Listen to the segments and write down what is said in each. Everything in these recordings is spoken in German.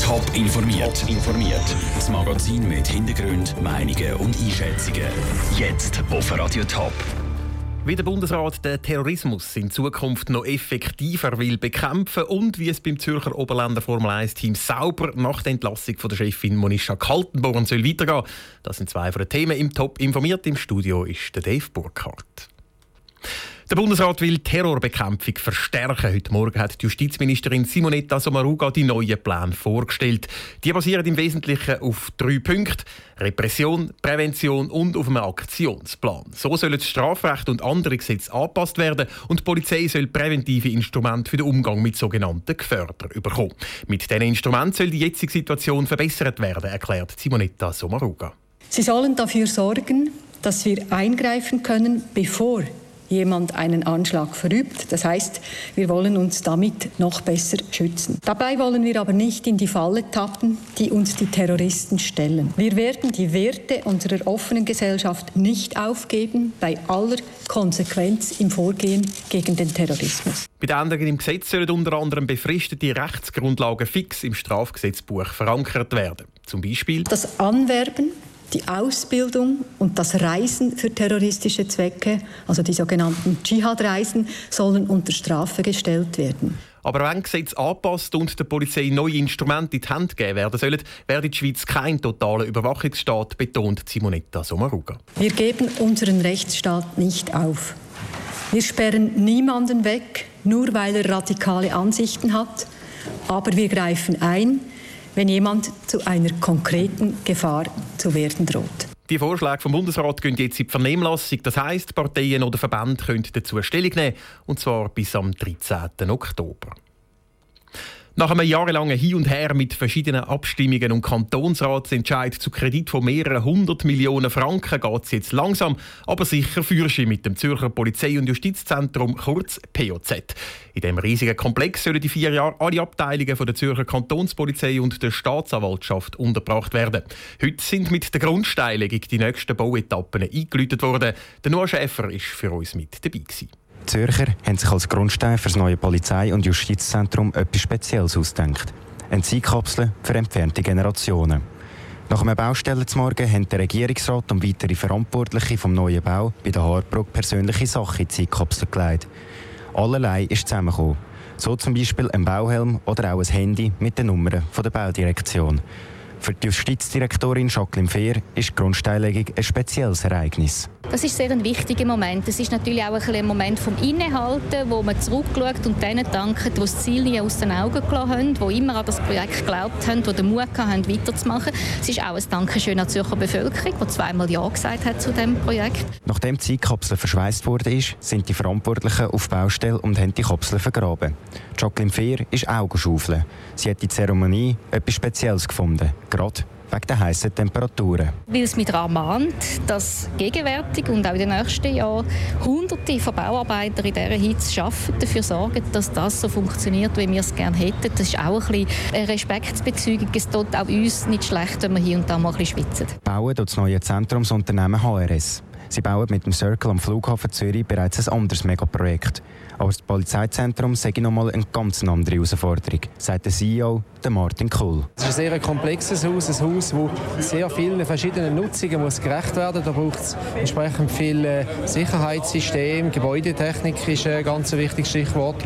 Top informiert. informiert. Das Magazin mit Hintergrund, Meinungen und Einschätzungen. Jetzt auf Radio Top. Wie der Bundesrat den Terrorismus in Zukunft noch effektiver will bekämpfen und wie es beim Zürcher Oberländer Formel 1 Team sauber nach der Entlassung von der Chefin Monisha Kaltenborn soll weitergehen. Das sind zwei von den Themen im Top informiert. Im Studio ist der Dave Burkhardt. Der Bundesrat will Terrorbekämpfung verstärken. Heute Morgen hat die Justizministerin Simonetta Sommaruga die neuen Pläne vorgestellt. Die basieren im Wesentlichen auf drei Punkten: Repression, Prävention und auf einem Aktionsplan. So sollen das Strafrecht und andere Gesetze angepasst werden und die Polizei soll präventive Instrumente für den Umgang mit sogenannten Gefährdern bekommen. Mit diesen Instrumenten soll die jetzige Situation verbessert werden, erklärt Simonetta Sommaruga. Sie sollen dafür sorgen, dass wir eingreifen können, bevor jemand einen Anschlag verübt. Das heißt, wir wollen uns damit noch besser schützen. Dabei wollen wir aber nicht in die Falle tappen, die uns die Terroristen stellen. Wir werden die Werte unserer offenen Gesellschaft nicht aufgeben, bei aller Konsequenz im Vorgehen gegen den Terrorismus. Bei den Änderungen im Gesetz sollen unter anderem befristete Rechtsgrundlagen fix im Strafgesetzbuch verankert werden. Zum Beispiel das Anwerben die Ausbildung und das Reisen für terroristische Zwecke, also die sogenannten Dschihad-Reisen, sollen unter Strafe gestellt werden. Aber wenn Gesetze angepasst und der Polizei neue Instrumente in die Hand geben werden sollen, werde die Schweiz kein totaler Überwachungsstaat, betont Simonetta Sommaruga. Wir geben unseren Rechtsstaat nicht auf. Wir sperren niemanden weg, nur weil er radikale Ansichten hat, aber wir greifen ein, wenn jemand zu einer konkreten Gefahr zu werden droht. Die Vorschläge vom Bundesrat gehen jetzt in die Vernehmlassung. Das heisst, Parteien oder Verbände können dazu Stellung nehmen, und zwar bis am 13. Oktober. Nach einem jahrelangen Hin und Her mit verschiedenen Abstimmungen und Kantonsratsentscheid zu Kredit von mehreren hundert Millionen Franken geht es jetzt langsam, aber sicher für mit dem Zürcher Polizei- und Justizzentrum, kurz POZ. In diesem riesigen Komplex sollen die vier Jahre alle Abteilungen von der Zürcher Kantonspolizei und der Staatsanwaltschaft untergebracht werden. Heute sind mit der Grundsteinlegung die nächsten Bauetappen eingeläutet worden. Der Noah Schäfer war für uns mit dabei. Gewesen. Die Zürcher haben sich als Grundstein für das neue Polizei- und Justizzentrum etwas Spezielles ausgedacht. Eine Zeitkapsel für entfernte Generationen. Nach einem Baustellenmorgen haben der Regierungsrat und weitere Verantwortliche vom neuen Bau bei der Haarbrücke persönliche Sachen in die Zeitkapsel gelegt. Allerlei ist zusammengekommen. So zum Beispiel ein Bauhelm oder auch ein Handy mit den Nummern der Baudirektion. Für die Justizdirektorin Jacqueline Fehr ist die Grundsteinlegung ein spezielles Ereignis. Das ist sehr ein wichtiger Moment. Es ist natürlich auch ein, Moment vom Innehalten, wo man zurückschaut und denen dankt, die das Ziel nie aus den Augen gelassen haben, die immer an das Projekt geglaubt haben, die den Mut haben, weiterzumachen. Es ist auch ein Dankeschön an die Zürcher Bevölkerung, die zweimal Ja gesagt hat zu diesem Projekt. Nachdem die Zeitkapsel verschweißt wurde, sind die Verantwortlichen auf Baustelle und haben die Kapsel vergraben. Jacqueline Fehr ist auch. Sie hat die Zeremonie etwas Spezielles gefunden, gerade wegen der heißen Temperaturen. Weil es mich daran mahnt, dass gegenwärtig und auch in den nächsten Jahren hunderte von Bauarbeitern in dieser Hitze arbeiten, dafür sorgen, dass das so funktioniert, wie wir es gerne hätten. Das ist auch ein bisschen eine Respektsbezeugung. Es tut auch uns nicht schlecht, wenn wir hier und da mal ein bisschen schwitzen. Bauen das neue Zentrumsunternehmen HRS. Sie bauen mit dem Circle am Flughafen Zürich bereits ein anderes Megaprojekt. Aber das Polizeizentrum sei nochmal eine ganz andere Herausforderung, sagt der CEO Martin Kuhl. Es ist ein sehr komplexes Haus, ein Haus, das sehr vielen verschiedenen Nutzungen muss gerecht werden. Da braucht es entsprechend viel äh, Sicherheitssystem, Gebäudetechnik ist ein ganz wichtiges Stichwort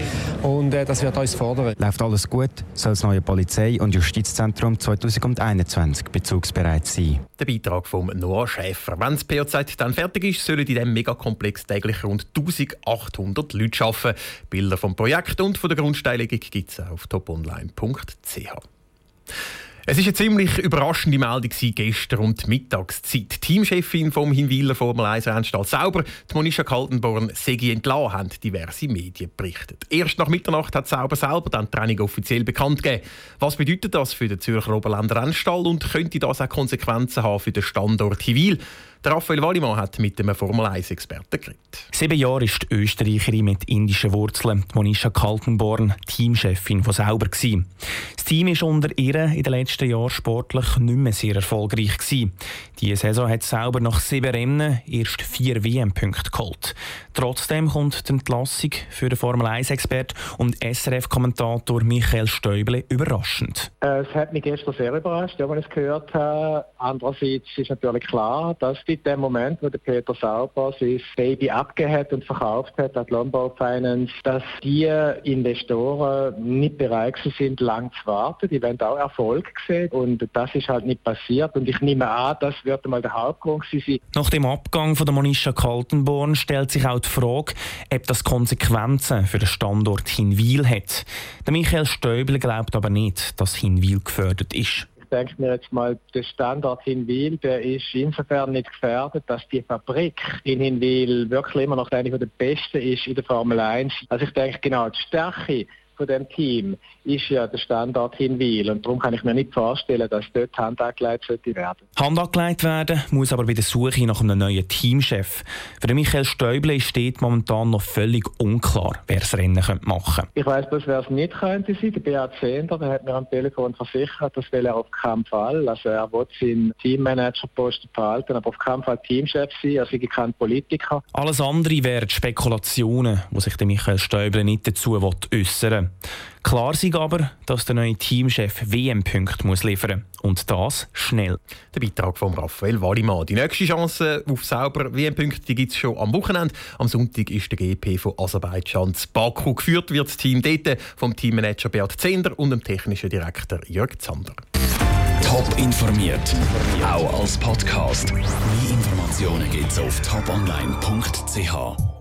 und äh, das wird uns fordern. Läuft alles gut, soll das neue Polizei- und Justizzentrum 2021 bezugsbereit sein. Der Beitrag von Noah Schäfer. Wenn das POZ dann fertig ist, sollen in diesem Megakomplex täglich rund 1800 Leute arbeiten arbeiten. Bilder vom Projekt und von der Grundsteinlegung gibt es auf toponline.ch. 以后。Es ist eine ziemlich überraschende Meldung gestern um die Mittagszeit. Die Teamchefin vom Hinwiler Formel 1 Rennstall Sauber, Monisha Kaltenborn, Segi entlassen, haben diverse Medien berichtet. Erst nach Mitternacht hat Sauber selber dann die Training offiziell bekannt gegeben. Was bedeutet das für den Zürcher Oberländer Rennstall und könnte das auch Konsequenzen haben für den Standort Hinwil? Der Raphael Wallimann hat mit einem Formel 1-Experten geredet. Sieben Jahre ist die Österreicherin mit indischen Wurzeln, Monisha Kaltenborn, Teamchefin von Sauber. Das Team ist unter ihr in den letzten letzten Jahren sportlich nicht mehr sehr erfolgreich. Gewesen. Diese Saison hat selber nach sieben Rennen erst vier WM-Punkte geholt. Trotzdem kommt die Entlassung für den Formel-1-Expert und SRF-Kommentator Michael Stäuble überraschend. Es hat mich gestern sehr überrascht, als ich es gehört habe. Andererseits ist natürlich klar, dass in dem Moment, wo der Peter Sauber sein Baby abgehört und verkauft hat an die Lombard Finance, dass die Investoren nicht bereit sind, lang zu warten. Die wollen auch Erfolg sehen und das ist halt nicht passiert. Und ich nehme an, das wird einmal der Hauptgrund sein. Nach dem Abgang von der Monisha Kaltenborn stellt sich auch die Frage, ob das Konsequenzen für den Standort Hinwil hat. Der Michael Stäubel glaubt aber nicht, dass Hinwil gefördert ist Ich denke mir jetzt mal, der Standort Hinwil, der ist insofern nicht gefährdet, dass die Fabrik in Hinwil wirklich immer noch eine der besten ist in der Formel 1. Also ich denke genau, die Stärke von dem Team ist ja der Standort Hinwil und darum kann ich mir nicht vorstellen, dass dort Hand angelegt sollte werden. Hand angelegt werden muss aber bei der Suche nach einem neuen Teamchef. Für Michael Stäuble steht momentan noch völlig unklar, wer das Rennen machen könnte. Ich weiss bloß, wer es nicht könnte sein. Der Beat Zehnder, der hat mir am Telefon versichert, das will er auf keinen Fall. Also er will seinen Teammanagerposten behalten, aber auf keinen Fall Teamchef sein. Er sei kein Politiker. Alles andere wären Spekulationen, wo sich der Michael Stäuble nicht dazu äußern will. Klar ist aber, dass der neue Teamchef WM-Punkte muss liefern muss. Und das schnell. Der Beitrag von Raphael Wallimann. Die nächste Chance auf sauber WM-Punkte gibt es schon am Wochenende. Am Sonntag ist der GP von Aserbaidschan zu Baku. Geführt wird das Team dort vom Teammanager Beat Zender und dem technischen Direktor Jörg Zander. Top informiert, auch als Podcast. Mehr Informationen gibt es auf toponline.ch.